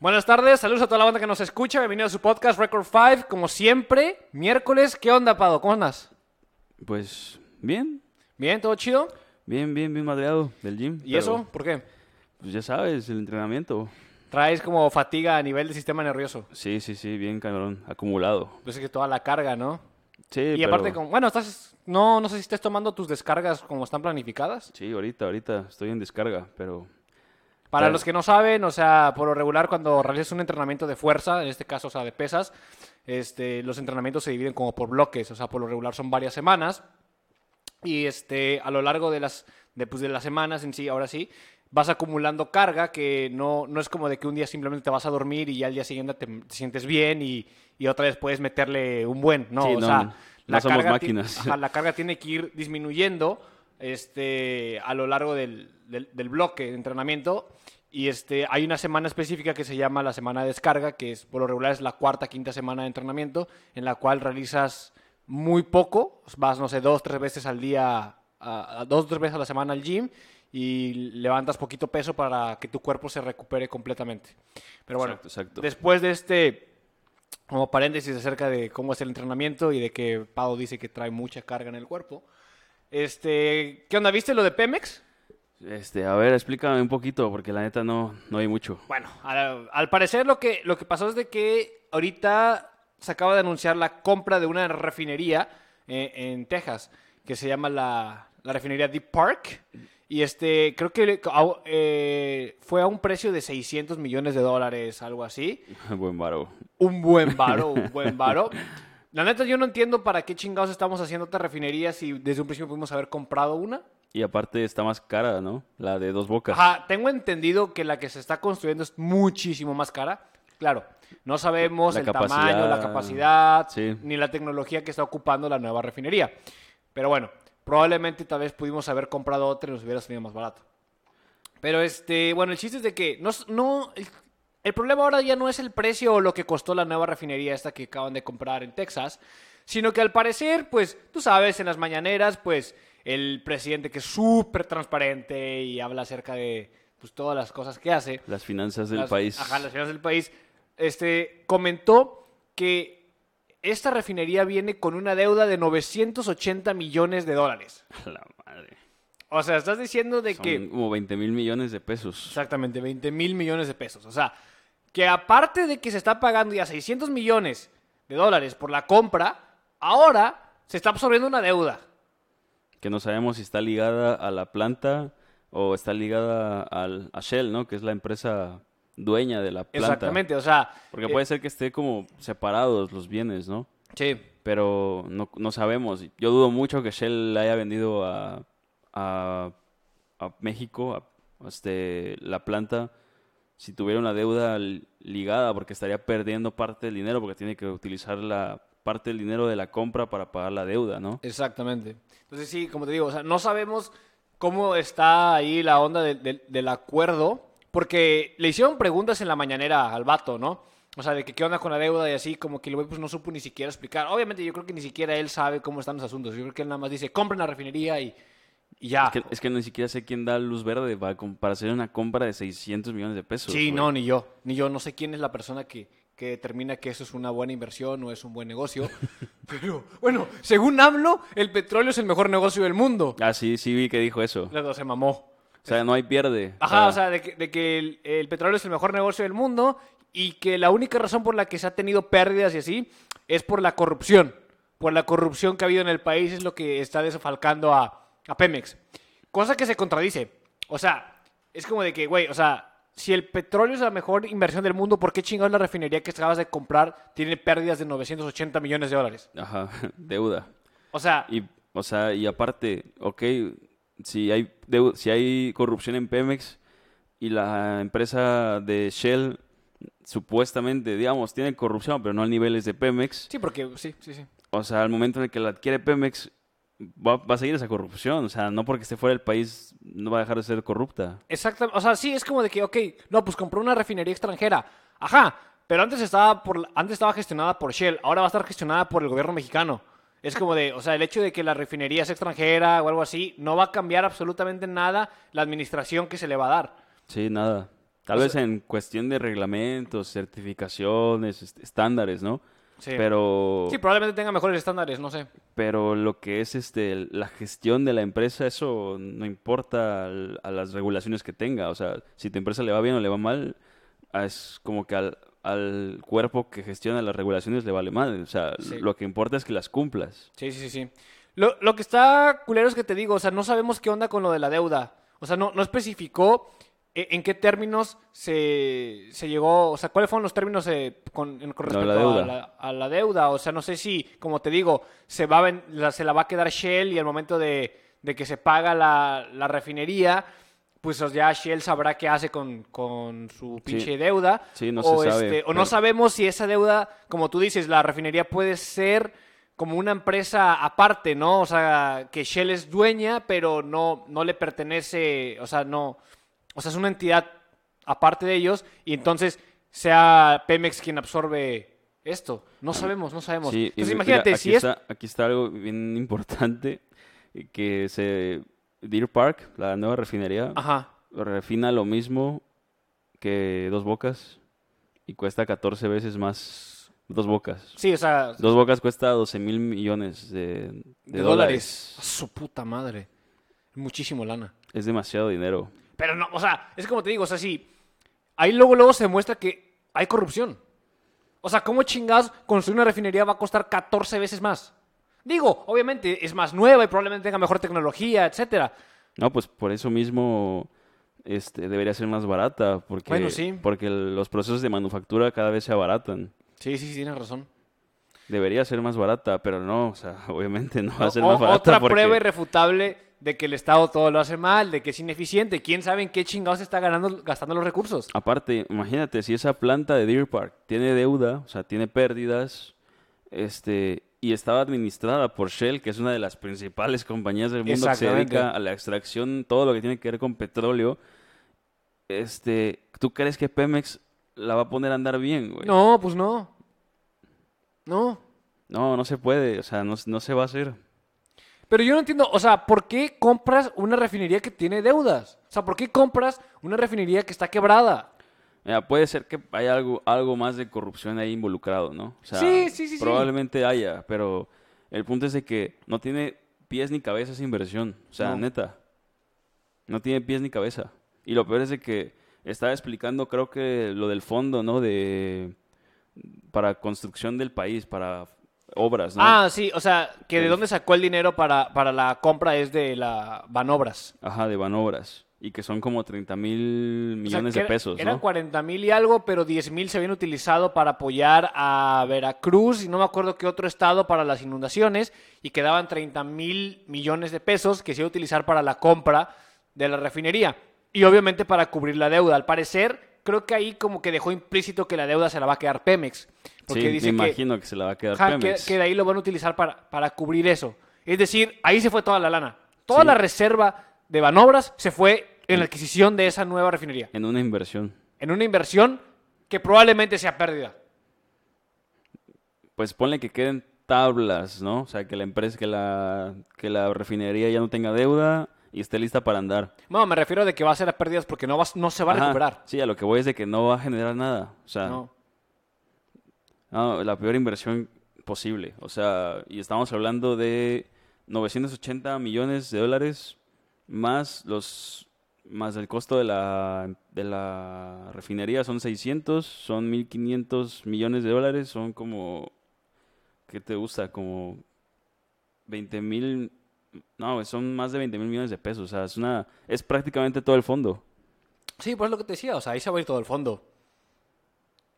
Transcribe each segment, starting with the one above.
Buenas tardes, saludos a toda la banda que nos escucha. Bienvenido a su podcast Record 5. Como siempre, miércoles. ¿Qué onda, Pado? ¿Cómo andas? Pues bien, ¿Bien? ¿Todo chido? bien, bien, bien madreado del gym. ¿Y pero, eso? ¿Por qué? Pues ya sabes, el entrenamiento. Traes como fatiga a nivel del sistema nervioso. Sí, sí, sí, bien cabrón, acumulado. Pues es que toda la carga, ¿no? Sí, y pero- aparte, como, bueno, estás, no, no sé si estés tomando tus descargas como están planificadas. Sí, ahorita, ahorita estoy en descarga, pero... Para Claro. los que no saben, o sea, por lo regular cuando realizas un entrenamiento de fuerza, en este caso, o sea, de pesas, este, los entrenamientos se dividen como por bloques, o sea, por lo regular son varias semanas. Y este, a lo largo de las, de, pues, de las semanas en sí, ahora sí, vas acumulando carga que no, no es como de que un día simplemente te vas a dormir y ya al día siguiente te, te sientes bien y, y otra vez puedes meterle un buen, ¿no? Sí, o no, sea, no la somos carga máquinas. ajá, la carga tiene que ir disminuyendo este, a lo largo del, del- del bloque de entrenamiento. Y este, hay una semana específica que se llama la semana de descarga, que es por lo regular es la cuarta, quinta semana de entrenamiento, en la cual realizas muy poco, vas, no sé, dos, tres veces al día, a- a dos, tres veces a la semana al gym y levantas poquito peso para que tu cuerpo se recupere completamente. Pero bueno, Exacto, exacto. después de este como paréntesis acerca de cómo es el entrenamiento y de que Pau dice que trae mucha carga en el cuerpo. Este, ¿qué onda? ¿Viste lo de Pemex? Este, a ver, explícame un poquito, porque la neta no, no hay mucho. Bueno, al, al parecer lo que, lo que pasó es de que ahorita se acaba de anunciar la compra de una refinería eh, en Texas que se llama la, la refinería Deep Park. Y este, creo que eh, fue a un precio de 600 millones de dólares, algo así. Buen varo. un buen varo, un buen varo. La neta, yo no entiendo para qué chingados estamos haciendo otra refinería si desde un principio pudimos haber comprado una. Y aparte está más cara, ¿no? La de dos bocas. Ajá, tengo entendido que la que se está construyendo es muchísimo más cara. Claro, no sabemos La el capacidad, tamaño, la capacidad, sí. ni la tecnología que está ocupando la nueva refinería. Pero bueno, probablemente tal vez pudimos haber comprado otra y nos hubiera salido más barato. Pero este, bueno, el chiste es de que no, no el, el problema ahora ya no es el precio o lo que costó la nueva refinería esta que acaban de comprar en Texas, sino que al parecer, pues, tú sabes, en las mañaneras, pues, el presidente que es súper transparente y habla acerca de pues, todas las cosas que hace, Las finanzas del las- país. Ajá, las finanzas del país. Este, comentó que esta refinería viene con una deuda de 980 millones de dólares. La madre. O sea, estás diciendo de Son que... como 20 mil millones de pesos. Exactamente, 20 mil millones de pesos. O sea, que aparte de que se está pagando ya 600 millones de dólares por la compra, ahora se está absorbiendo una deuda. que no sabemos si está ligada a la planta o está ligada al, a Shell, ¿no? Que es la empresa dueña de la planta. Exactamente, o sea... Porque eh, puede ser que esté como separados los bienes, ¿no? Sí, Pero no, no sabemos. Yo dudo mucho que Shell le haya vendido a, a, México, a, este, la planta, si tuviera una deuda li- ligada, porque estaría perdiendo parte del dinero, porque tiene que utilizar la parte del dinero de la compra para pagar la deuda, ¿no? Exactamente. Entonces sí, como te digo, o sea, no sabemos cómo está ahí la onda del- acuerdo, porque le hicieron preguntas en la mañanera al vato, ¿no? O sea, de que qué onda con la deuda y así, como que el güey pues no supo ni siquiera explicar. Obviamente yo creo que ni siquiera él sabe cómo están los asuntos. Yo creo que él nada más dice, compren la refinería y ya. Es que, es que ni siquiera sé quién da luz verde para, hacer una compra de 600 millones de pesos. Sí, güey. no, ni yo. Ni yo. No sé quién es la persona que, que determina que eso es una buena inversión o es un buen negocio. Pero, bueno, según AMLO, el petróleo es el mejor negocio del mundo. Ah, sí, sí vi que dijo eso. Se mamó. O sea, no hay pierde. Ajá, Ah, o sea, de que, de que el, el petróleo es el mejor negocio del mundo y que la única razón por la que se ha tenido pérdidas y así es por la corrupción. Por la corrupción que ha habido en el país es lo que está desfalcando a, a Pemex. Cosa que se contradice. O sea, es como de que, güey, o sea, si el petróleo es la mejor inversión del mundo, ¿por qué chingados la refinería que acabas de comprar tiene pérdidas de 980 millones de dólares? Ajá, deuda. O sea, Y, o sea, y aparte, ok, si hay, deu- si hay corrupción en Pemex y la empresa de Shell supuestamente, digamos, tiene corrupción, pero no a niveles de Pemex, sí, porque sí, sí, sí. o sea, al momento en el que la adquiere Pemex, va, va a seguir esa corrupción. O sea, no porque esté fuera del país, no va a dejar de ser corrupta. Exactamente. O sea, sí, es como de que, ok, no, pues compró una refinería extranjera. Ajá, pero antes estaba, por, antes estaba gestionada por Shell, ahora va a estar gestionada por el gobierno mexicano. Es como de, o sea, el hecho de que la refinería sea extranjera o algo así, no va a cambiar absolutamente nada la administración que se le va a dar. Sí, nada. Tal O vez en cuestión de reglamentos, certificaciones, est- estándares, ¿no? Sí. Pero, Sí, probablemente tenga mejores estándares, no sé. pero lo que es este la gestión de la empresa, eso no importa al- a las regulaciones que tenga. O sea, si tu empresa le va bien o le va mal, ah, es como que al, al cuerpo que gestiona las regulaciones le vale mal. O sea, Sí. lo que importa es que las cumplas. Sí, sí, sí, sí. Lo, lo que está culero es que te digo, o sea, no sabemos qué onda con lo de la deuda. O sea, no, no especificó en qué términos se, se llegó, o sea, cuáles fueron los términos eh, con, en- con No, respecto la a, la, a la deuda. O sea, no sé si, como te digo, se, va a la, se la va a quedar Shell y al momento de, de que se paga la, la refinería, pues ya Shell sabrá qué hace con, con su pinche deuda. Sí, no o se sabe, este, o no sabemos si esa deuda, como tú dices, la refinería puede ser como una empresa aparte, ¿no? O sea, que Shell es dueña, pero no, no le pertenece, o sea, no, o sea, es una entidad aparte de ellos y entonces sea Pemex quien absorbe esto. No sabemos, no sabemos. Sí, y entonces mira, imagínate, aquí si es... está, aquí está algo bien importante, que se Deer Park, la nueva refinería, Ajá. refina lo mismo que Dos Bocas y cuesta 14 veces más Dos Bocas. Sí, o sea, Dos Bocas cuesta 12 mil millones de, de de dólares. A su puta madre. Muchísimo lana. Es demasiado dinero. Pero no, o sea, es como te digo, o sea, sí. Ahí luego, luego se muestra que hay corrupción. O sea, ¿cómo chingados construir una refinería va a costar 14 veces más? Digo, obviamente es más nueva y probablemente tenga mejor tecnología, etcétera. No, pues por eso mismo este, debería ser más barata, porque, Bueno, sí. porque los procesos de manufactura cada vez se abaratan. Sí, sí, sí, tienes razón. Debería ser más barata, pero no, o sea, obviamente no va a ser O- más barata. otra porque- prueba irrefutable de que el Estado todo lo hace mal, de que es ineficiente. ¿Quién sabe en qué chingados está ganando, gastando los recursos? Aparte, imagínate, si esa planta de Deer Park tiene deuda, o sea, tiene pérdidas, este, y estaba administrada por Shell, que es una de las principales compañías del mundo que se dedica a la extracción, todo lo que tiene que ver con petróleo, este, ¿tú crees que Pemex la va a poner a andar bien, güey? No, pues no. No. No, no se puede, o sea, no, no se va a hacer. Pero yo no entiendo, o sea, ¿por qué compras una refinería que tiene deudas? O sea, ¿por qué compras una refinería que está quebrada? Mira, puede ser que haya algo, algo más de corrupción ahí involucrado, ¿no? O sea, Sí, sí, sí, sí. Probablemente haya, pero el punto es de que no tiene pies ni cabeza esa inversión. O sea, No. neta. No tiene pies ni cabeza. Y lo peor es de que estaba explicando, creo que lo del fondo, ¿no? De para construcción del país, para obras, ¿no? Ah, sí, o sea, que de dónde sacó el dinero para, para la compra es de la Banobras. Ajá, de Banobras. Y que son como 30 mil O sea, millones de era- pesos, Eran ¿no? 40 mil y algo, pero 10 mil se habían utilizado para apoyar a Veracruz y no me acuerdo qué otro estado para las inundaciones y quedaban 30 mil millones de pesos que se iba a utilizar para la compra de la refinería y obviamente para cubrir la deuda. Al parecer, creo que ahí como que dejó implícito que la deuda se la va a quedar Pemex. Porque Sí, dice me que, imagino que, se la va a quedar que, Pemex. que de ahí lo van a utilizar para, para cubrir eso. Es decir, ahí se fue toda la lana. Toda Sí. la reserva de Banobras se fue en la adquisición de esa nueva refinería En una inversión. en una inversión que probablemente sea pérdida. pues ponle que queden tablas, ¿no? O sea, que la empresa, que la, que la refinería ya no tenga deuda y esté lista para andar. No, me refiero de que va a ser a pérdidas porque no, va, no se va a Ajá, recuperar. Sí, a lo que voy es de que no va a generar nada. O sea, No. No, la peor inversión posible. O sea, y estamos hablando de 980 millones de dólares más los más el costo de la, de la refinería son 600, son 1500 millones de dólares, son como ¿qué te gusta? Como 20 mil, no, son más de 20 mil millones de pesos, o sea, es una, es prácticamente todo el fondo. Sí, pues es lo que te decía, o sea, ahí se va a ir todo el fondo.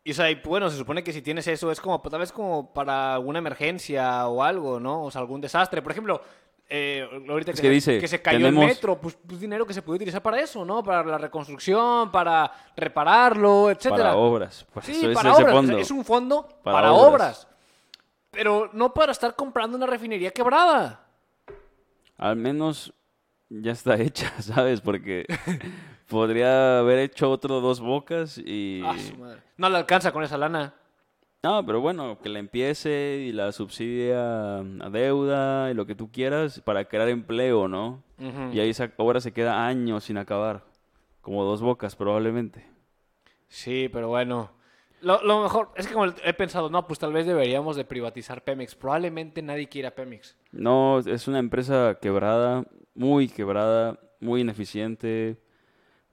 Y o sea, y, bueno, se supone que si tienes eso es como, tal vez como para alguna emergencia o algo, ¿no? O sea, algún desastre. Por ejemplo, eh, ahorita Es que, que dice, que se cayó tenemos- el metro, pues, pues dinero que se puede utilizar para eso, ¿no? Para la reconstrucción, para repararlo, etcétera. Para obras, por Sí, eso es para ese obras. fondo. es un fondo para, Para obras. obras. Pero no para estar comprando una refinería quebrada. Al menos ya está hecha, ¿sabes? Porque podría haber hecho otro dos bocas y... Ah, su madre. No le alcanza con esa lana. No, pero bueno, que la empiece y la subsidia a deuda y lo que tú quieras para crear empleo, ¿no? Y ahí esa obra se queda años sin acabar. Como dos bocas probablemente. Sí, pero bueno. Lo, lo mejor es que como he pensado, no, pues tal vez deberíamos de privatizar Pemex. Probablemente nadie quiera Pemex. No, es una empresa quebrada, muy quebrada, muy ineficiente.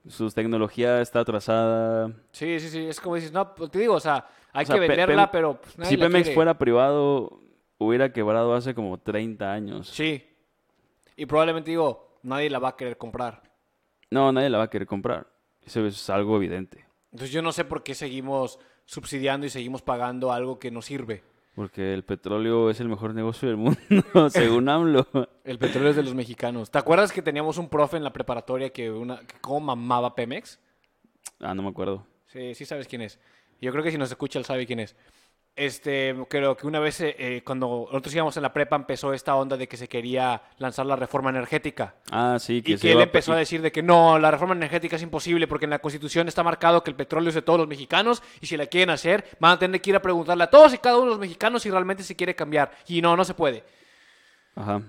Su tecnología está atrasada. Sí, sí, sí. Es como dices, no, pues te digo, o sea, hay O sea, que venderla, pero pues, nadie si la Pemex quiere. fuera privado, hubiera quebrado hace como 30 años. Sí. Y probablemente digo, nadie la va a querer comprar. No, nadie la va a querer comprar. Eso es algo evidente. Entonces yo no sé por qué seguimos subsidiando y seguimos pagando algo que no sirve. Porque el petróleo es el mejor negocio del mundo, según AMLO. El petróleo es de los mexicanos. ¿Te acuerdas que teníamos un profe en la preparatoria que una que cómo mamaba Pemex? Ah, no me acuerdo. Sí, sí sabes quién es. Yo creo que si nos escucha él sabe quién es. Este, creo que una vez eh, eh, cuando nosotros íbamos en la prepa empezó esta onda de que se quería lanzar la reforma energética. Ah, sí, que Y se que él iba a- empezó a decir de que no, la reforma energética es imposible porque en la Constitución está marcado que el petróleo es de todos los mexicanos y si la quieren hacer van a tener que ir a preguntarle a todos y cada uno de los mexicanos si realmente se quiere cambiar. Y no, no se puede. Ajá.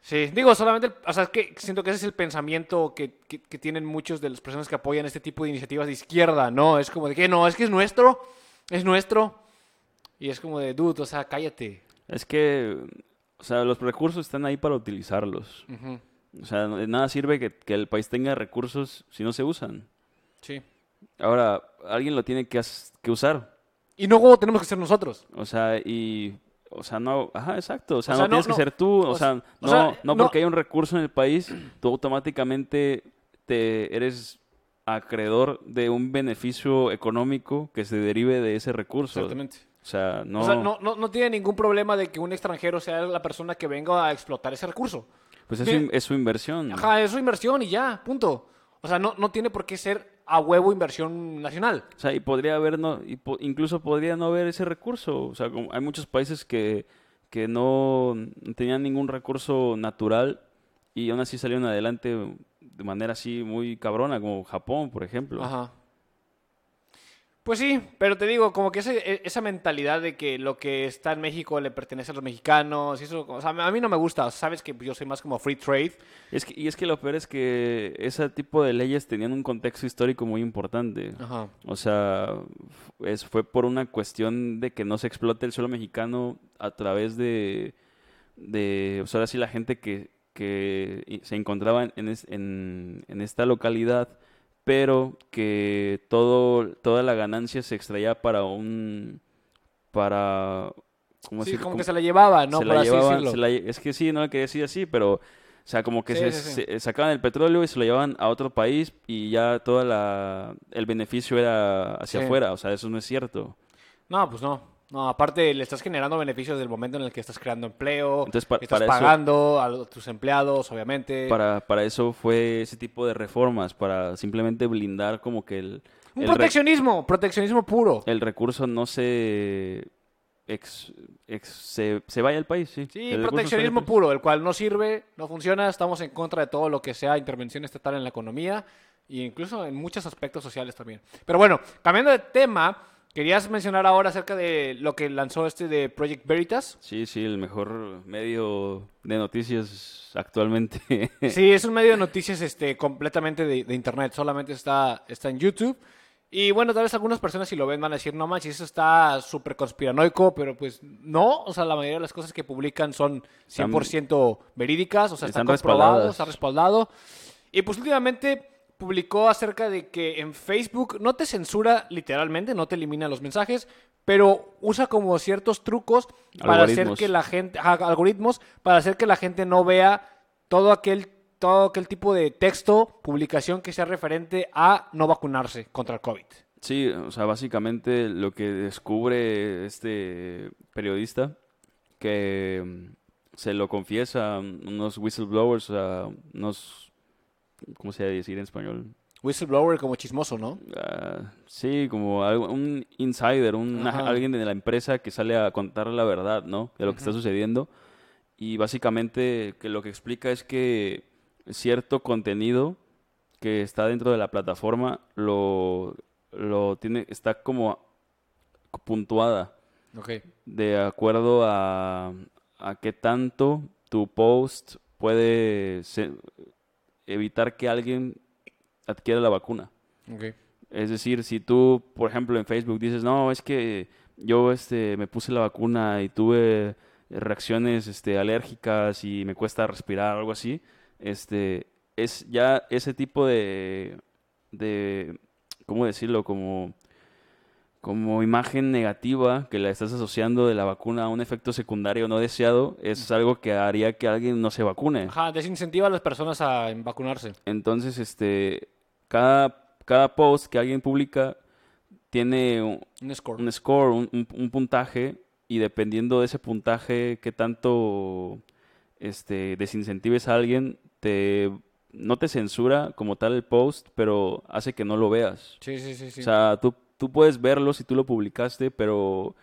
Sí, digo, solamente, o sea, es que siento que ese es el pensamiento que, que, que tienen muchos de las personas que apoyan este tipo de iniciativas de izquierda, ¿no? Es como de que no, es que es nuestro, es nuestro. Y es como de, dude, o sea, cállate. Es que, o sea, los recursos están ahí para utilizarlos. O sea, nada sirve que, que el país tenga recursos si no se usan. Sí. Ahora, alguien lo tiene que, que usar. Y no como tenemos que ser nosotros. O sea, y... O sea, no... Ajá, exacto. O sea, sea, no, no- tienes no, que ser tú. O, o sea, sea, no, o sea, no no- porque hay un recurso en el país, tú automáticamente te eres acreedor de un beneficio económico que se derive de ese recurso. Exactamente. O sea, no... O sea, no, no, no tiene ningún problema de que un extranjero sea la persona que venga a explotar ese recurso. Pues es, su, es su inversión. Ajá, es su inversión y ya, punto. O sea, no, no tiene por qué ser a huevo inversión nacional. O sea, y podría haber, no, y po- incluso podría no haber ese recurso. O sea, como hay muchos países que, que no no tenían ningún recurso natural y aún así salieron adelante de manera así muy cabrona, como Japón, por ejemplo. Ajá. Pues sí, pero te digo, como que ese- e- esa mentalidad de que lo que está en México le pertenece a los mexicanos, y eso, o sea, a mí no me gusta. Sabes que yo soy más como free trade. Es que, y es que lo peor es que ese tipo de leyes tenían un contexto histórico muy importante. Ajá. O sea, es, fue por una cuestión de que no se explote el suelo mexicano a través de, de o sea, ahora sí la gente que, se encontraba en esta localidad, pero que todo, toda la ganancia se extraía para un, para, ¿cómo Sí, decir? como Como- que se la llevaba, ¿no? se la llevaban- se la es que sí, no lo quería decir así, pero, o sea, como que Sí, se, sí, se- sacaban el petróleo y se lo llevaban a otro país y ya toda la, el beneficio era hacia afuera, o sea, eso no es cierto. No, pues no. No, aparte le estás generando beneficios del momento en el que estás creando empleo, Entonces, pa- estás para eso- pagando a tus empleados, obviamente. Para, para eso fue ese tipo de reformas, para simplemente blindar como que el, Un el, proteccionismo, proteccionismo puro. el recurso no se, ex- ex- se, se vaya al país, sí. Sí, El proteccionismo país. puro, el cual no sirve, no funciona, estamos en contra de todo lo que sea intervención estatal en la economía e incluso en muchos aspectos sociales también. Pero bueno, cambiando de tema, querías mencionar ahora acerca de lo que lanzó este de Project Veritas. Sí, sí, el mejor medio de noticias actualmente. Sí, es un medio de noticias este, completamente de, de internet, solamente está, está en YouTube. Y bueno, tal vez algunas personas si lo ven van a decir, no manches, eso está súper conspiranoico, pero pues no, o sea, la mayoría de las cosas que publican son 100% verídicas, o sea, están, Están comprobados, está respaldado. Y pues últimamente publicó acerca de que en Facebook no te censura literalmente, no te elimina los mensajes, pero usa como ciertos trucos para hacer que la gente, algoritmos, para hacer que la gente no vea todo aquel, todo aquel tipo de texto, publicación que sea referente a no vacunarse contra el COVID. Sí, o sea, básicamente lo que descubre este periodista, que mm, se lo confiesa a unos whistleblowers, sea, unos, ¿cómo se decir en español? Whistleblower como chismoso, ¿no? Ah, sí, como algo- un insider, un, alguien de la empresa que sale a contar la verdad, ¿no? De lo que está sucediendo. Y básicamente que lo que explica es que cierto contenido que está dentro de la plataforma lo, lo tiene, está como puntuada Ok. de acuerdo a, a qué tanto tu post puede se- evitar que alguien adquiera la vacuna. Es decir, si tú, por ejemplo, en Facebook dices, no, es que yo este, me puse la vacuna y tuve reacciones este, alérgicas y me cuesta respirar, algo así, este, es ya ese tipo de, de ¿cómo decirlo? Como, como imagen negativa que la estás asociando de la vacuna a un efecto secundario no deseado, es algo que haría que alguien no se vacune. Ajá, desincentiva a las personas a vacunarse. Entonces, este, cada, cada post que alguien publica tiene un, Un score. un score, un, un- un puntaje, y dependiendo de ese puntaje, qué tanto este, desincentives a alguien, te, no te censura como tal el post, pero hace que no lo veas. Sí, sí, sí, sí. O sea, tú, tú puedes verlo si tú lo publicaste, pero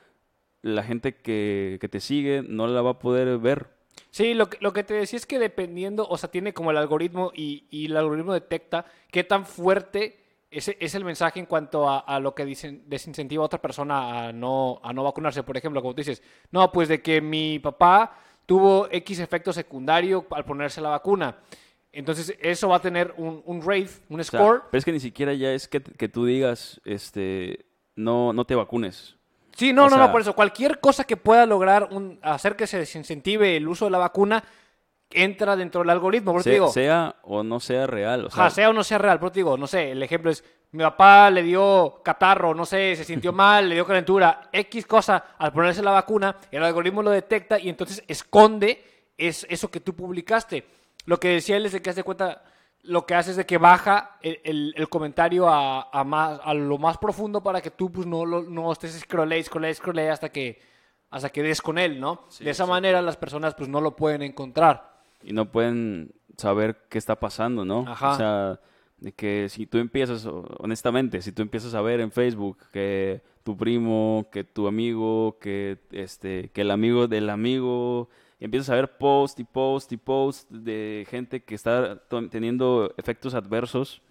la gente que, que te sigue no la va a poder ver. Sí, lo que, lo que te decía es que dependiendo, o sea, tiene como el algoritmo y, y el algoritmo detecta qué tan fuerte es, es el mensaje en cuanto a, a lo que desincentiva a otra persona a no, a no vacunarse. Por ejemplo, como tú dices, no, pues de que mi papá tuvo X efecto secundario al ponerse la vacuna. Entonces, eso va a tener un, un rate, un O sea, score. pero es que ni siquiera ya es que, que tú digas, este, no, no te vacunes. Sí, no, o no, sea- no, por eso. Cualquier cosa que pueda lograr un, hacer que se desincentive el uso de la vacuna entra dentro del algoritmo. Por eso te Se- digo, sea o no sea real. O sea, sea o no sea real, pero te digo, no sé, el ejemplo es, mi papá le dio catarro, no sé, se sintió mal, le dio calentura, X cosa, al ponerse la vacuna, el algoritmo lo detecta y entonces esconde es, eso que tú publicaste. Lo que decía él es de que haz de cuenta, lo que hace es de que baja el, el- el comentario a, a más, a lo más profundo para que tú pues no, lo- no estés scrollé, scrollé, scrollé hasta que, hasta que des con él, ¿no? Sí, de esa manera las personas pues no lo pueden encontrar. y no pueden saber qué está pasando, ¿no? Ajá. O sea, de que si tú empiezas, honestamente, si tú empiezas a ver en Facebook que tu primo, que tu amigo, que este, que el amigo del amigo, y empiezas a ver post y post y post de gente que está teniendo efectos adversos,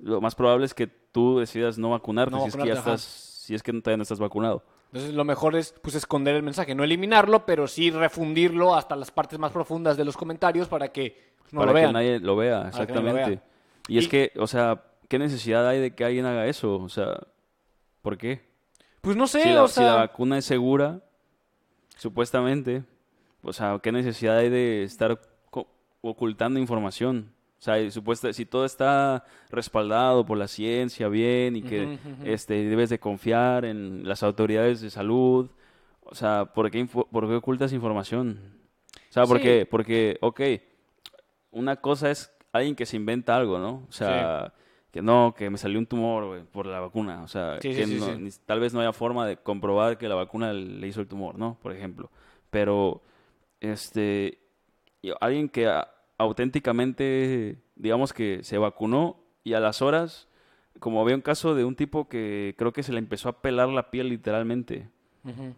lo más probable es que tú decidas no vacunarte No si es que ya vacunarte, estás, si es que todavía no estás vacunado. Entonces lo mejor es pues esconder el mensaje, no eliminarlo, pero sí refundirlo hasta las partes más profundas de los comentarios para que no para lo que vean. nadie lo vea, nadie lo exactamente. Y es Y- que, o sea, ¿qué necesidad hay de que alguien haga eso? O sea, ¿por qué? Pues no sé, si, la, o si la sea, vacuna es segura, supuestamente, o sea, ¿qué necesidad hay de estar ocultando información? O sea, y supuesta, si todo está respaldado por la ciencia bien y que este, debes de confiar en las autoridades de salud, o sea, ¿por qué, por qué ocultas información? O sea, Sí. porque, porque, ok, una cosa es alguien que se inventa algo, ¿no? O sea, que no, que me salió un tumor por la vacuna. O sea, Sí, que no- tal vez no haya forma de comprobar que la vacuna le hizo el tumor, ¿no? Por ejemplo. Pero, este, alguien que a- auténticamente, digamos que se vacunó y a las horas, como había un caso de un tipo que creo que se le empezó a pelar la piel literalmente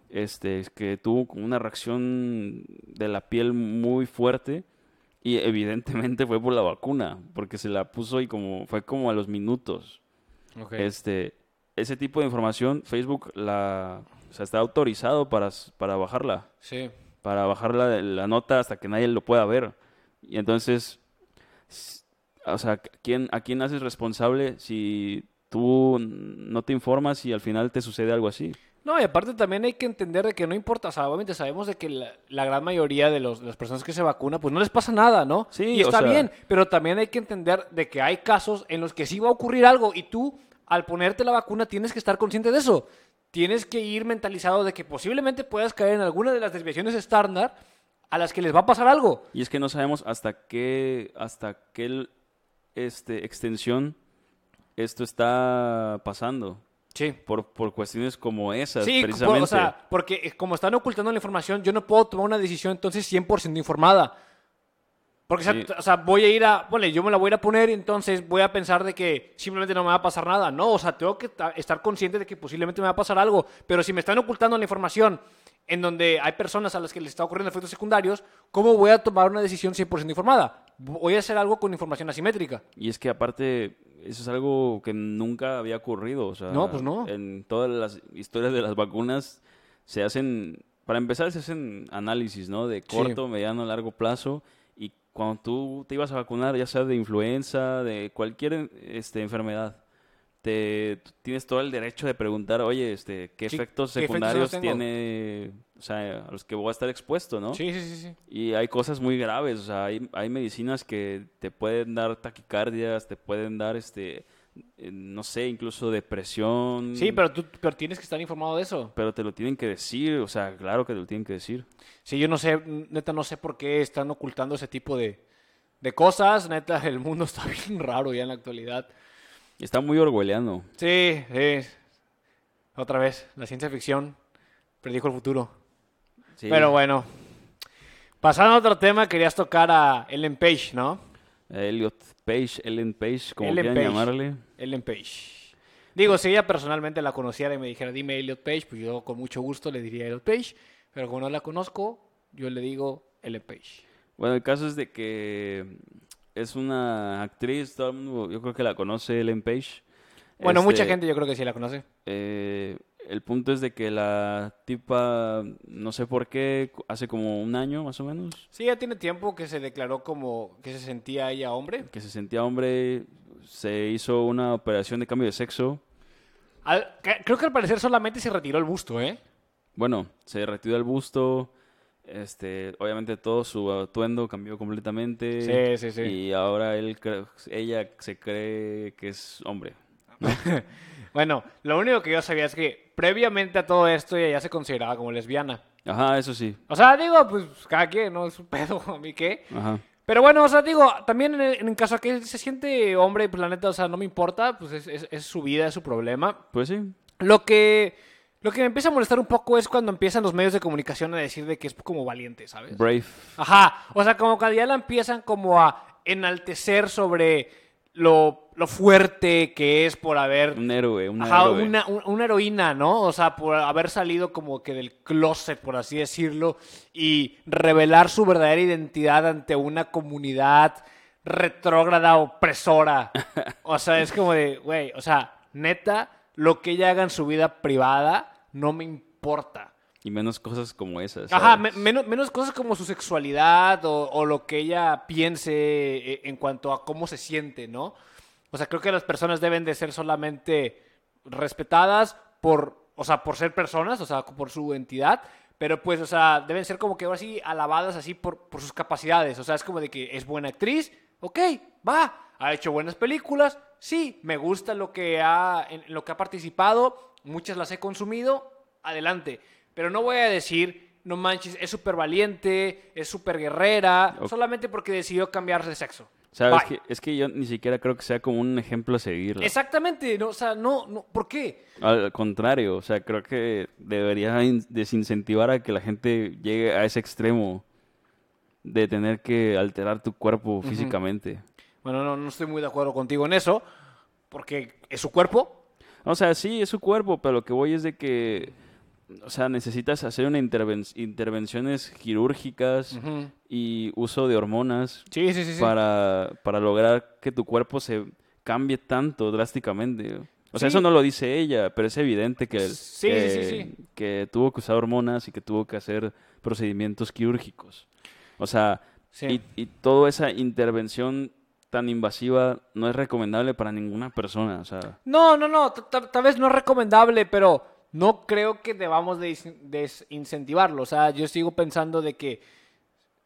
este, es que tuvo como una reacción de la piel muy fuerte y evidentemente fue por la vacuna, porque se la puso y como fue como a los minutos. Este, ese tipo de información Facebook la o sea, está autorizado para, para bajarla, Sí. Para bajar la, la nota hasta que nadie lo pueda ver. Y entonces, o sea, ¿quién, ¿a quién haces responsable si tú no te informas y al final te sucede algo así? No, y aparte también hay que entender de que no importa, o sea, obviamente sabemos de que la, la gran mayoría de, los, de las personas que se vacunan, pues no les pasa nada, ¿no? Sí, y o está sea- bien, pero también hay que entender de que hay casos en los que sí va a ocurrir algo y tú, al ponerte la vacuna, tienes que estar consciente de eso. Tienes que ir mentalizado de que posiblemente puedas caer en alguna de las desviaciones estándar a las que les va a pasar algo. Y es que no sabemos hasta qué, hasta qué este, extensión esto está pasando. Sí. Por, por cuestiones como esas, Sí, por- precisamente. o sea, porque eh, como están ocultando la información, yo no puedo tomar una decisión entonces 100% informada. Porque, o sea, Sí. o sea, voy a ir a, bueno, yo me la voy a poner y entonces voy a pensar de que simplemente no me va a pasar nada. No, o sea, tengo que ta- estar consciente de que posiblemente me va a pasar algo. Pero si me están ocultando la información en donde hay personas a las que les está ocurriendo efectos secundarios, ¿cómo voy a tomar una decisión 100% informada? Voy a hacer algo con información asimétrica. Y es que aparte, eso es algo que nunca había ocurrido. O sea, No, pues no. En todas las historias de las vacunas se hacen, para empezar, se hacen análisis, ¿no? De Sí. corto, mediano, largo plazo. Cuando tú te ibas a vacunar, ya sea de influenza, de cualquier este, enfermedad, te tienes todo el derecho de preguntar, oye, este, ¿qué Sí, efectos ¿qué efectos secundarios tiene, o sea, a los que voy a estar expuesto, ¿no? Sí, sí, sí, sí. Y hay cosas muy graves, o sea, hay, hay medicinas que te pueden dar taquicardias, te pueden dar, este, no sé, incluso depresión. Sí, pero tú pero tienes que estar informado de eso. Pero te lo tienen que decir, o sea, claro que te lo tienen que decir. Sí, yo no sé, neta, no sé por qué están ocultando ese tipo de, de cosas. Neta, el mundo está bien raro ya en la actualidad. Está muy orwelliano. Sí, sí. Otra vez, la ciencia ficción predijo el futuro. Sí. Pero bueno. Pasando a otro tema, querías tocar a Ellen Page, ¿no? Elliot Page, Ellen Page, como Ellen quieran Page. llamarle. Ellen Page. Digo, si ella personalmente la conociera y me dijera, dime Elliot Page, pues yo con mucho gusto le diría Elliot Page. Pero como no la conozco, yo le digo Ellen Page. Bueno, el caso es de que es una actriz, todo el mundo, yo creo que la conoce, Ellen Page. Bueno, mucha Este, gente yo creo que sí la conoce. eh, el punto es de que la tipa, no sé por qué, hace como un año más o menos, Sí, ya tiene tiempo que se declaró como que se sentía ella hombre. que se sentía hombre, se hizo una operación de cambio de sexo. Al- creo que al parecer solamente se retiró el busto, ¿eh? Bueno, se retiró el busto, este, obviamente todo su atuendo cambió completamente. Sí, sí, sí. Y ahora él, ella se cree que es hombre. Bueno, lo único que yo sabía es que previamente a todo esto ella ya se consideraba como lesbiana. Ajá, eso sí. O sea, digo, pues cada quien, ¿no? Es un pedo, a mí qué. Ajá. Pero bueno, o sea, digo, también en, el- en caso de que se siente hombre, pues la neta, o sea, no me importa, pues es, es- es su vida, es su problema. Pues sí. Lo que, lo que me empieza a molestar un poco es cuando empiezan los medios de comunicación a decir de que es como valiente, ¿sabes? Brave. Ajá, o sea, como que ya la empiezan como a enaltecer sobre lo, lo fuerte que es por haber... Un héroe, una Ajá, héroe. una, un- una heroína, ¿no? O sea, por haber salido como que del closet, por así decirlo, y revelar su verdadera identidad ante una comunidad retrógrada, opresora. O sea, es como de, güey, o sea, neta, lo que ella haga en su vida privada no me importa. Y menos cosas como esas. Ajá, ¿sabes? me- menos, menos cosas como su sexualidad o, o lo que ella piense eh, en cuanto a cómo se siente, ¿no? O sea, creo que las personas deben de ser solamente respetadas por, o sea, por ser personas, o sea, por su entidad, pero pues, o sea, deben ser como que ahora sí alabadas así por, por sus capacidades. O sea, es como de que es buena actriz, ok, va, ha hecho buenas películas, sí, me gusta lo que ha, en lo que ha participado, muchas las he consumido, adelante. Pero no voy a decir, no manches, es súper valiente, es súper guerrera, solamente porque decidió cambiar de sexo. ¿Sabes? Que, es que yo ni siquiera creo que sea como un ejemplo a seguir. Exactamente, no, o sea, no, no, ¿por qué? Al contrario, o sea, creo que debería in- desincentivar a que la gente llegue a ese extremo de tener que alterar tu cuerpo físicamente. Bueno, no, no estoy muy de acuerdo contigo en eso, porque es su cuerpo. O sea, sí, es su cuerpo, pero lo que voy es de que, o sea, necesitas hacer una interven- intervenciones quirúrgicas y uso de hormonas Sí, sí, sí, para, para lograr que tu cuerpo se cambie tanto drásticamente. O sea, eso no lo dice ella, pero es evidente que, Sí, que, que tuvo que usar hormonas y que tuvo que hacer procedimientos quirúrgicos. O sea, y, y toda esa intervención tan invasiva no es recomendable para ninguna persona. O sea, No, no, no, tal vez no es recomendable, pero no creo que debamos desincentivarlo. O sea, yo sigo pensando de que,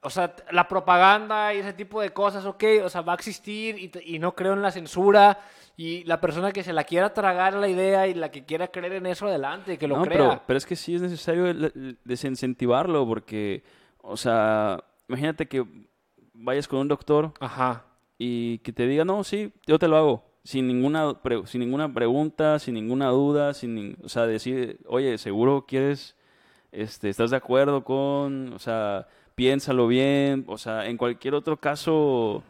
o sea, la propaganda y ese tipo de cosas, ok, o sea, va a existir y, y no creo en la censura. Y la persona que se la quiera tragar la idea y la que quiera creer en eso, adelante, que lo no, crea. pero, pero es que sí es necesario desincentivarlo porque, o sea, imagínate que vayas con un doctor Ajá. y que te diga, no, sí, yo te lo hago. Sin ninguna, pre- sin ninguna pregunta, sin ninguna duda, sin, nin- o sea, decir, oye, seguro quieres, este, estás de acuerdo con, o sea, piénsalo bien, o sea, en cualquier otro caso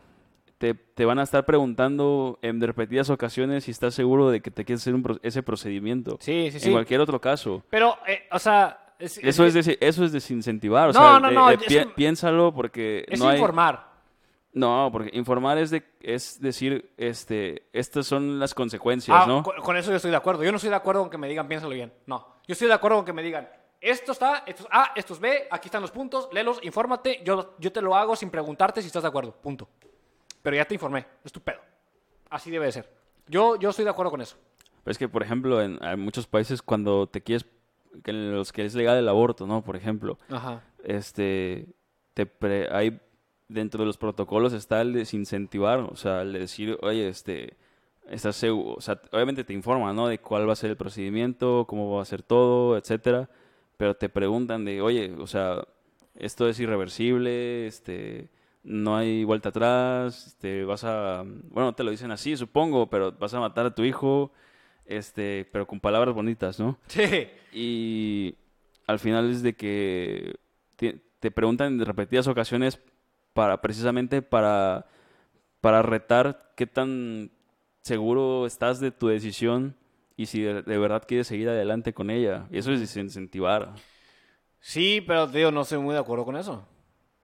te, te van a estar preguntando en repetidas ocasiones si estás seguro de que te quieres hacer un pro- ese procedimiento. Sí, sí, sí. En cualquier otro caso. Pero, eh, o sea... es- Eso es, eso es desincentivar, o No, sea, no, no, pi- piénsalo porque es no hay... informar. No, porque informar es, de, es decir, este, estas son las consecuencias, Ah, ¿no? con, con eso yo estoy de acuerdo. Yo no estoy de acuerdo con que me digan, piénsalo bien. No. Yo estoy de acuerdo con que me digan, esto está, esto es A, esto es B, aquí están los puntos, léelos, infórmate, yo, yo te lo hago sin preguntarte si estás de acuerdo. Punto. Pero ya te informé, es tu pedo. Así debe de ser. Yo, yo estoy de acuerdo con eso. Pero es que, por ejemplo, en, en muchos países cuando te quieres, que en los que es legal el aborto, ¿no? Por ejemplo, Ajá. este, te pre- hay dentro de los protocolos está el desincentivar, o sea, el de decir, oye, este, estás seguro, o sea, obviamente te informa, ¿no? De cuál va a ser el procedimiento, cómo va a ser todo, etcétera, pero te preguntan de, oye, o sea, esto es irreversible, este, no hay vuelta atrás, este, vas a, bueno, te lo dicen así, supongo, pero vas a matar a tu hijo, este, pero con palabras bonitas, ¿no? Sí. Y al final es de que te, te preguntan en repetidas ocasiones para precisamente para, para retar qué tan seguro estás de tu decisión y si de, de verdad quieres seguir adelante con ella. Y eso es desincentivar. Sí, pero te digo, no estoy muy de acuerdo con eso.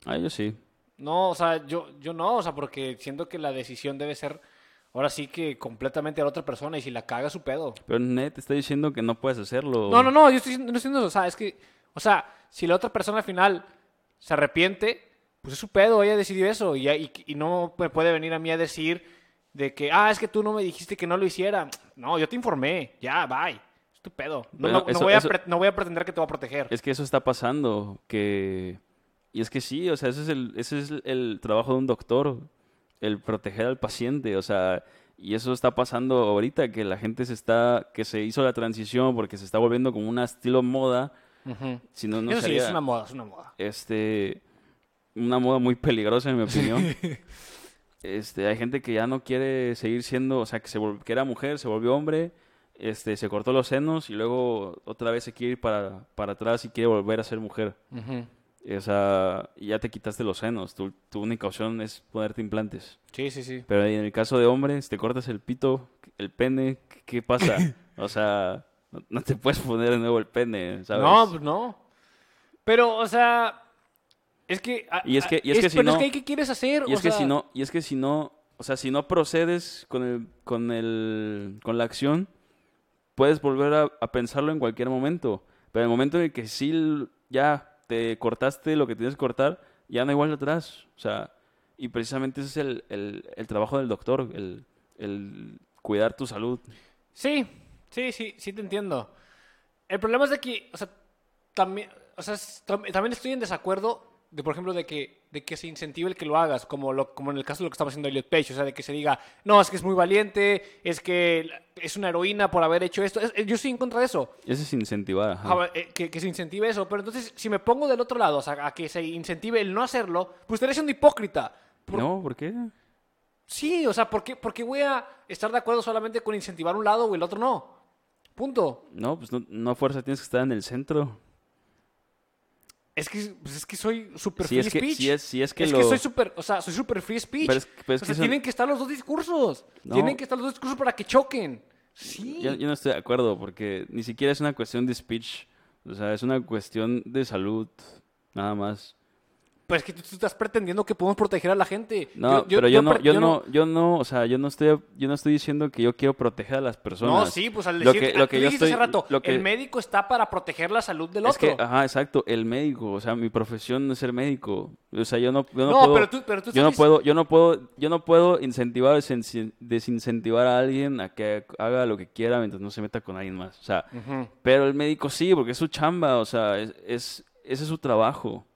Ah, yo sí. No, o sea, yo, yo no, o sea, porque siento que la decisión debe ser ahora sí que completamente a la otra persona y si la caga su pedo. Pero Ned te está diciendo que no puedes hacerlo. No, no, no, yo estoy, no estoy diciendo eso, o sea, es que, o sea, si la otra persona al final se arrepiente, pues es su pedo, ella decidió eso y, y, y no me puede venir a mí a decir de que, ah, es que tú no me dijiste que no lo hiciera. No, yo te informé, ya, bye. Es tu pedo. No, Bueno, no- no eso- voy a eso- no voy a pretender que te voy a proteger. Es que eso está pasando, que... Y es que sí, o sea, ese es el, ese es el trabajo de un doctor, el proteger al paciente, o sea, y eso está pasando ahorita, que la gente se está, que se hizo la transición porque se está volviendo como un estilo moda, si no, no eso sí, es una moda, es una moda. este, una moda muy peligrosa en mi opinión. Este, hay gente que ya no quiere seguir siendo, o sea, que, se que era mujer, se volvió hombre, este, se cortó los senos y luego otra vez se quiere ir para, para atrás y quiere volver a ser mujer. Sea, y ya te quitaste los senos. Tu, tu única opción es ponerte implantes. Sí, sí, sí. Pero en el caso de hombres, te cortas el pito, el pene, ¿qué, qué pasa? O sea, no, no te puedes poner de nuevo el pene, ¿sabes? No, pues no. Pero, o sea, es que... a- Y es que- y es que si pero no- es que, ¿qué quieres hacer? y O es que sea, si no, y es que si no, o sea, si no procedes con el, con el, con la acción, puedes volver a, a pensarlo en cualquier momento. Pero en el momento en el que sí ya te cortaste lo que tienes que cortar, ya no hay vuelta atrás. O sea, y precisamente ese es el, el, el trabajo del doctor, el, el cuidar tu salud. Sí, sí, sí, sí te entiendo. El problema es de que, o sea, también, o sea, es- tam- también estoy en desacuerdo de, por ejemplo, de que, de que se incentive el que lo hagas, como, lo, como en el caso de lo que estaba haciendo Elliot Page, o sea, de que se diga, no, es que es muy valiente, es que es una heroína por haber hecho esto. Es- yo estoy en contra de eso. Ese es incentivar. ajá. Eh, que, que se incentive eso. Pero entonces, si me pongo del otro lado, o sea, a que se incentive el no hacerlo, pues estaría siendo hipócrita. Por- No, ¿por qué? Sí, o sea, ¿por qué, por qué voy a estar de acuerdo solamente con incentivar un lado o el otro no? Punto. No, pues no, no a fuerza tienes que estar en el centro. Es que, pues es que soy super free es que, speech. si es, si es que es lo... que soy super, o sea, soy super free speech. Pero es- pero es o que sea, tienen que estar los dos discursos. No. Tienen que estar los dos discursos para que choquen. Sí. Yo, yo no estoy de acuerdo porque ni siquiera es una cuestión de speech, o sea, es una cuestión de salud, nada más. Pues es que tú, tú estás pretendiendo que podemos proteger a la gente. No, pero yo, no, yo no, yo no, o sea, yo no estoy, yo no estoy diciendo que yo quiero proteger a las personas. No, sí, pues al Lo decir, que- lo que yo dijiste estoy- hace rato, lo que- el médico está para proteger la salud del Es otro. que, ajá, exacto, el médico, o sea, mi profesión es ser médico, o sea, yo no, yo no, No, puedo, pero tú- pero tú yo no puedo, yo no puedo, yo no puedo incentivar o desin- desincentivar a alguien a que haga lo que quiera mientras no se meta con alguien más, o sea. Pero el médico sí, porque es su chamba, o sea, es, es- ese es su trabajo.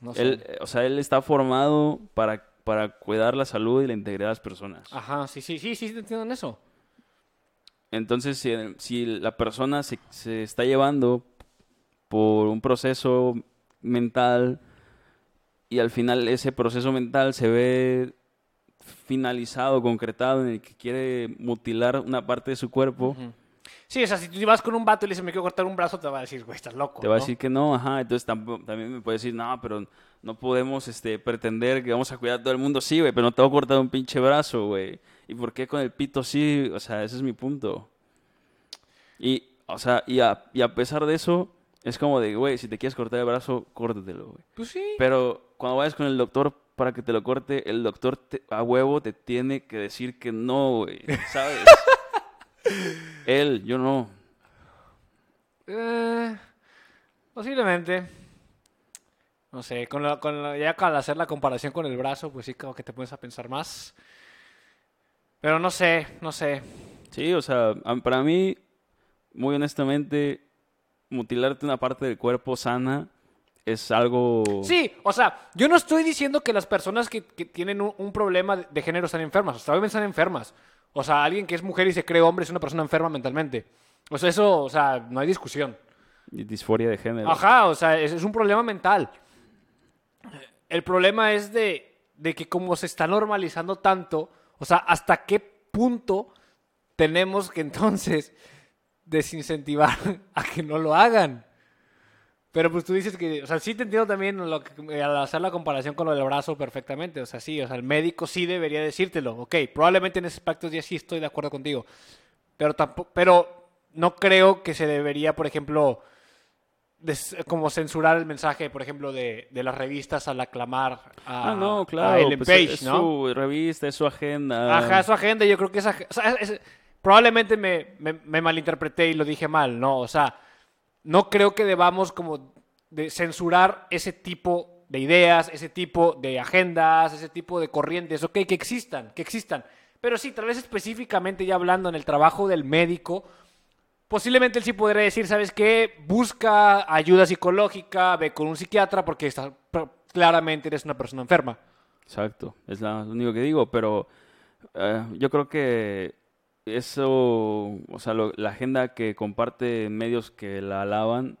No sé. Él, eh, o sea, él está formado para, para cuidar la salud y la integridad de las personas. Ajá, sí, sí, sí, sí, te entiendo en eso. Entonces, si, si la persona se, se está llevando por un proceso mental y al final ese proceso mental se ve finalizado, concretado, en el que quiere mutilar una parte de su cuerpo. Sí, o sea, si tú vas con un vato y le dices, me quiero cortar un brazo, te va a decir, güey, estás loco. Te va a decir que no, ajá, entonces también me puede decir, no, pero no podemos este, pretender que vamos a cuidar a todo el mundo, sí, güey, pero no te voy a cortar un pinche brazo, güey. ¿Y por qué con el pito sí? O sea, ese es mi punto. Y, o sea, y a, y a pesar de eso, es como de, güey, si te quieres cortar el brazo, córtatelo, güey. Pues sí. Pero cuando vayas con el doctor para que te lo corte, el doctor te- a huevo te tiene que decir que no, güey, ¿sabes? Él, yo no. Eh, posiblemente. No sé, con la- con la- ya al hacer la comparación con el brazo, pues sí, como que te pones a pensar más. Pero no sé, no sé. Sí, o sea, para mí, muy honestamente, mutilarte una parte del cuerpo sana es algo... Sí, o sea, yo no estoy diciendo que las personas que, que tienen un, un problema de, de género están enfermas. O sea, obviamente están enfermas. O sea, alguien que es mujer y se cree hombre es una persona enferma mentalmente. O sea, eso, o sea, no hay discusión. y disforia de género. Ajá, o sea, es, es un problema mental. El problema es de, de que como se está normalizando tanto, o sea, hasta qué punto tenemos que entonces desincentivar a que no lo hagan. Pero pues tú dices que, o sea, sí te entiendo también lo que, al hacer la comparación con lo del brazo perfectamente. O sea, sí, o sea, el médico sí debería decírtelo. Ok, probablemente en ese aspecto ya sí estoy de acuerdo contigo. Pero tampoco, pero no creo que se debería, por ejemplo, des- como censurar el mensaje, por ejemplo, de, de las revistas al aclamar a, Ah, no, a claro. Ellen pues, Page, es ¿no? su revista, es su agenda. Ajá, su agenda, yo creo que esa... o sea, es- probablemente me, me, me malinterpreté y lo dije mal, ¿no? O sea, no creo que debamos como censurar ese tipo de ideas, ese tipo de agendas, ese tipo de corrientes, ok, que existan, que existan. Pero sí, tal vez específicamente ya hablando en el trabajo del médico, posiblemente él sí podría decir, ¿sabes qué? Busca ayuda psicológica, ve con un psiquiatra porque está, claramente eres una persona enferma. Exacto, es lo único que digo, pero eh, yo creo que eso, o sea, lo- la agenda que comparte medios que la alaban,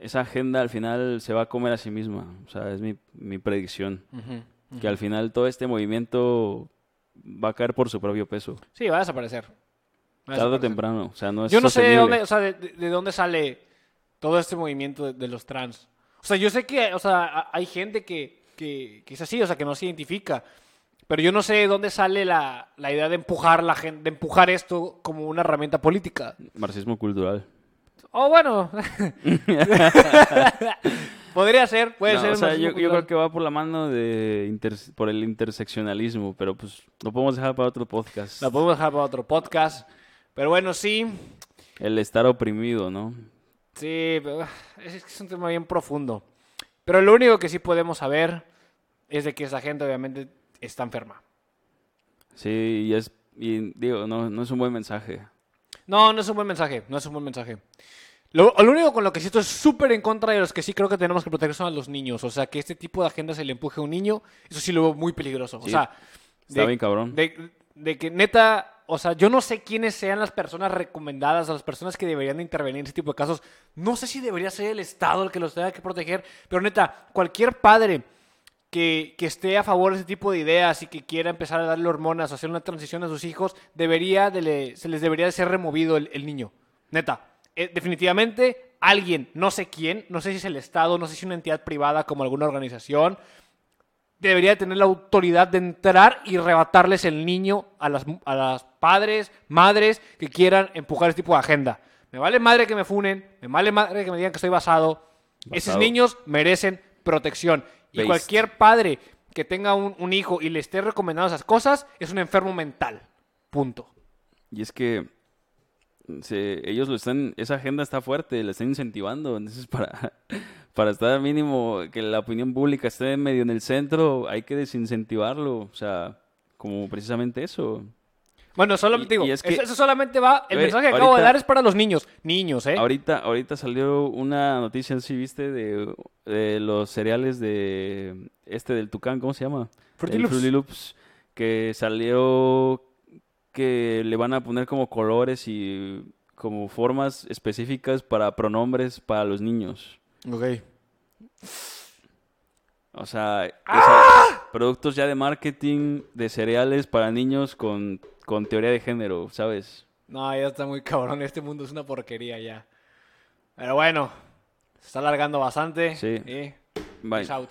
esa agenda al final se va a comer a sí misma, o sea, es mi, mi predicción, que al final todo este movimiento va a caer por su propio peso, Sí, va a desaparecer. Va a tarde o temprano, o sea, no es Yo no sé de dónde, o sea, de, de- de dónde sale todo este movimiento de, de los trans. O sea, yo sé que, o sea, hay gente que, que, que es así, o sea, que no se identifica. Pero yo no sé de dónde sale la, la idea de empujar la gente, de empujar esto como una herramienta política. Marxismo cultural. Oh, bueno. Podría ser, puede No, ser. o sea, yo, creo que va por la mano de inter- por el interseccionalismo, pero pues lo podemos dejar para otro podcast. La podemos dejar para otro podcast. Pero bueno, sí. El estar oprimido, ¿no? Sí, pero, ah, es, es un tema bien profundo. Pero lo único que sí podemos saber es de que esa gente obviamente está enferma. Sí, y es, y digo, no, no es un buen mensaje. No, no es un buen mensaje, no es un buen mensaje. Lo, lo único con lo que sí estoy súper en contra de los que sí creo que tenemos que proteger son a los niños. O sea, que este tipo de agenda se le empuje a un niño, eso sí lo veo muy peligroso. O Sí, sea, Está de- bien cabrón. De, de que neta, o sea, yo no sé quiénes sean las personas recomendadas, las personas que deberían de intervenir en ese tipo de casos. No sé si debería ser el Estado el que los tenga que proteger, pero neta, cualquier padre que, que esté a favor de ese tipo de ideas y que quiera empezar a darle hormonas o hacer una transición a sus hijos, debería de le- se les debería de ser removido el, el niño. Neta. Eh, definitivamente alguien, no sé quién, no sé si es el Estado, no sé si es una entidad privada como alguna organización, debería tener la autoridad de entrar y arrebatarles el niño a las, a las padres, madres que quieran empujar este tipo de agenda. Me vale madre que me funen, me vale madre que me digan que estoy basado. Esos niños merecen protección. Y cualquier padre que tenga un, un hijo y le esté recomendando esas cosas es un enfermo mental. Punto. Y es que se- ellos lo están, esa agenda está fuerte, la están incentivando. Entonces, para, para estar mínimo, que la opinión pública esté medio en el centro, hay que desincentivarlo. O sea, como precisamente eso. Bueno, solamente Y- digo, y es que- eso, solamente va, el mensaje que acabo de dar es para los niños. Niños, ¿eh? Ahorita, ahorita salió una noticia, ¿sí viste? De, de los cereales de este del Tucán, ¿cómo se llama? Fruity Loops. Fruity Loops, que salió que le van a poner como colores y como formas específicas para pronombres para los niños. Ok. O sea, ¡Ah! productos ya de marketing de cereales para niños con, con teoría de género, ¿sabes? No, ya está muy cabrón. Este mundo es una porquería ya. Pero bueno, se está alargando bastante. Sí. Y Bye. peace out.